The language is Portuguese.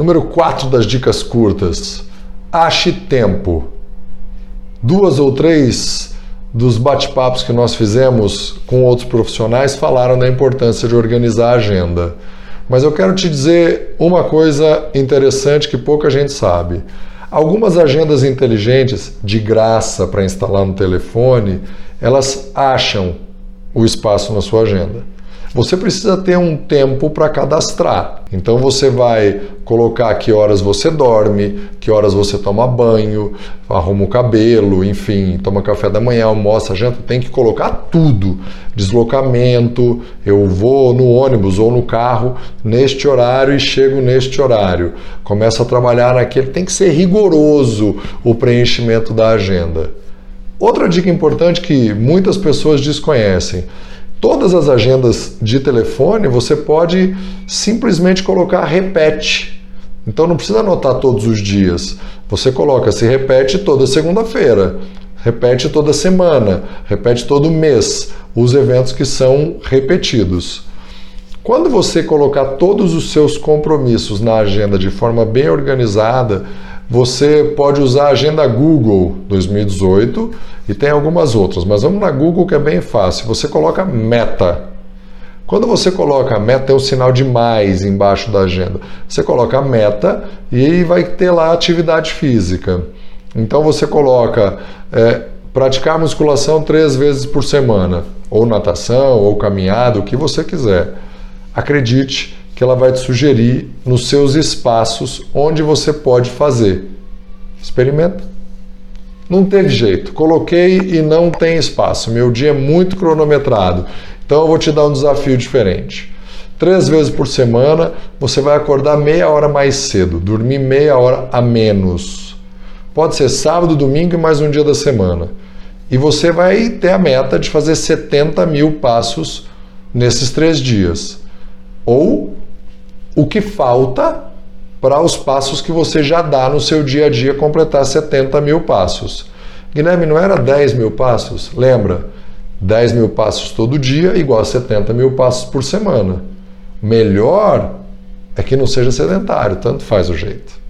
Número 4 das dicas curtas. Ache tempo. Duas ou três dos bate-papos que nós fizemos com outros profissionais falaram da importância de organizar a agenda. Mas eu quero te dizer uma coisa interessante que pouca gente sabe. Algumas agendas inteligentes, de graça para instalar no telefone, elas acham o espaço na sua agenda você precisa ter um tempo para cadastrar. Então você vai colocar que horas você dorme, que horas você toma banho, arruma o cabelo, enfim, toma café da manhã, almoça, janta, tem que colocar tudo. Deslocamento, eu vou no ônibus ou no carro neste horário e chego neste horário. Começa a trabalhar naquele, tem que ser rigoroso o preenchimento da agenda. Outra dica importante que muitas pessoas desconhecem Todas as agendas de telefone você pode simplesmente colocar repete. Então não precisa anotar todos os dias. Você coloca se repete toda segunda-feira, repete toda semana, repete todo mês os eventos que são repetidos. Quando você colocar todos os seus compromissos na agenda de forma bem organizada, você pode usar a agenda Google 2018 e tem algumas outras, mas vamos na Google que é bem fácil. Você coloca meta. Quando você coloca meta, tem um sinal de mais embaixo da agenda. Você coloca meta e vai ter lá atividade física. Então você coloca é, praticar musculação três vezes por semana, ou natação, ou caminhada, o que você quiser. Acredite, que ela vai te sugerir nos seus espaços onde você pode fazer. Experimenta. Não teve jeito. Coloquei e não tem espaço. Meu dia é muito cronometrado. Então eu vou te dar um desafio diferente. Três vezes por semana você vai acordar meia hora mais cedo, dormir meia hora a menos. Pode ser sábado, domingo e mais um dia da semana. E você vai ter a meta de fazer 70 mil passos nesses três dias. Ou o que falta para os passos que você já dá no seu dia a dia completar 70 mil passos. Guilherme, não era 10 mil passos? Lembra? 10 mil passos todo dia igual a 70 mil passos por semana. Melhor é que não seja sedentário, tanto faz o jeito.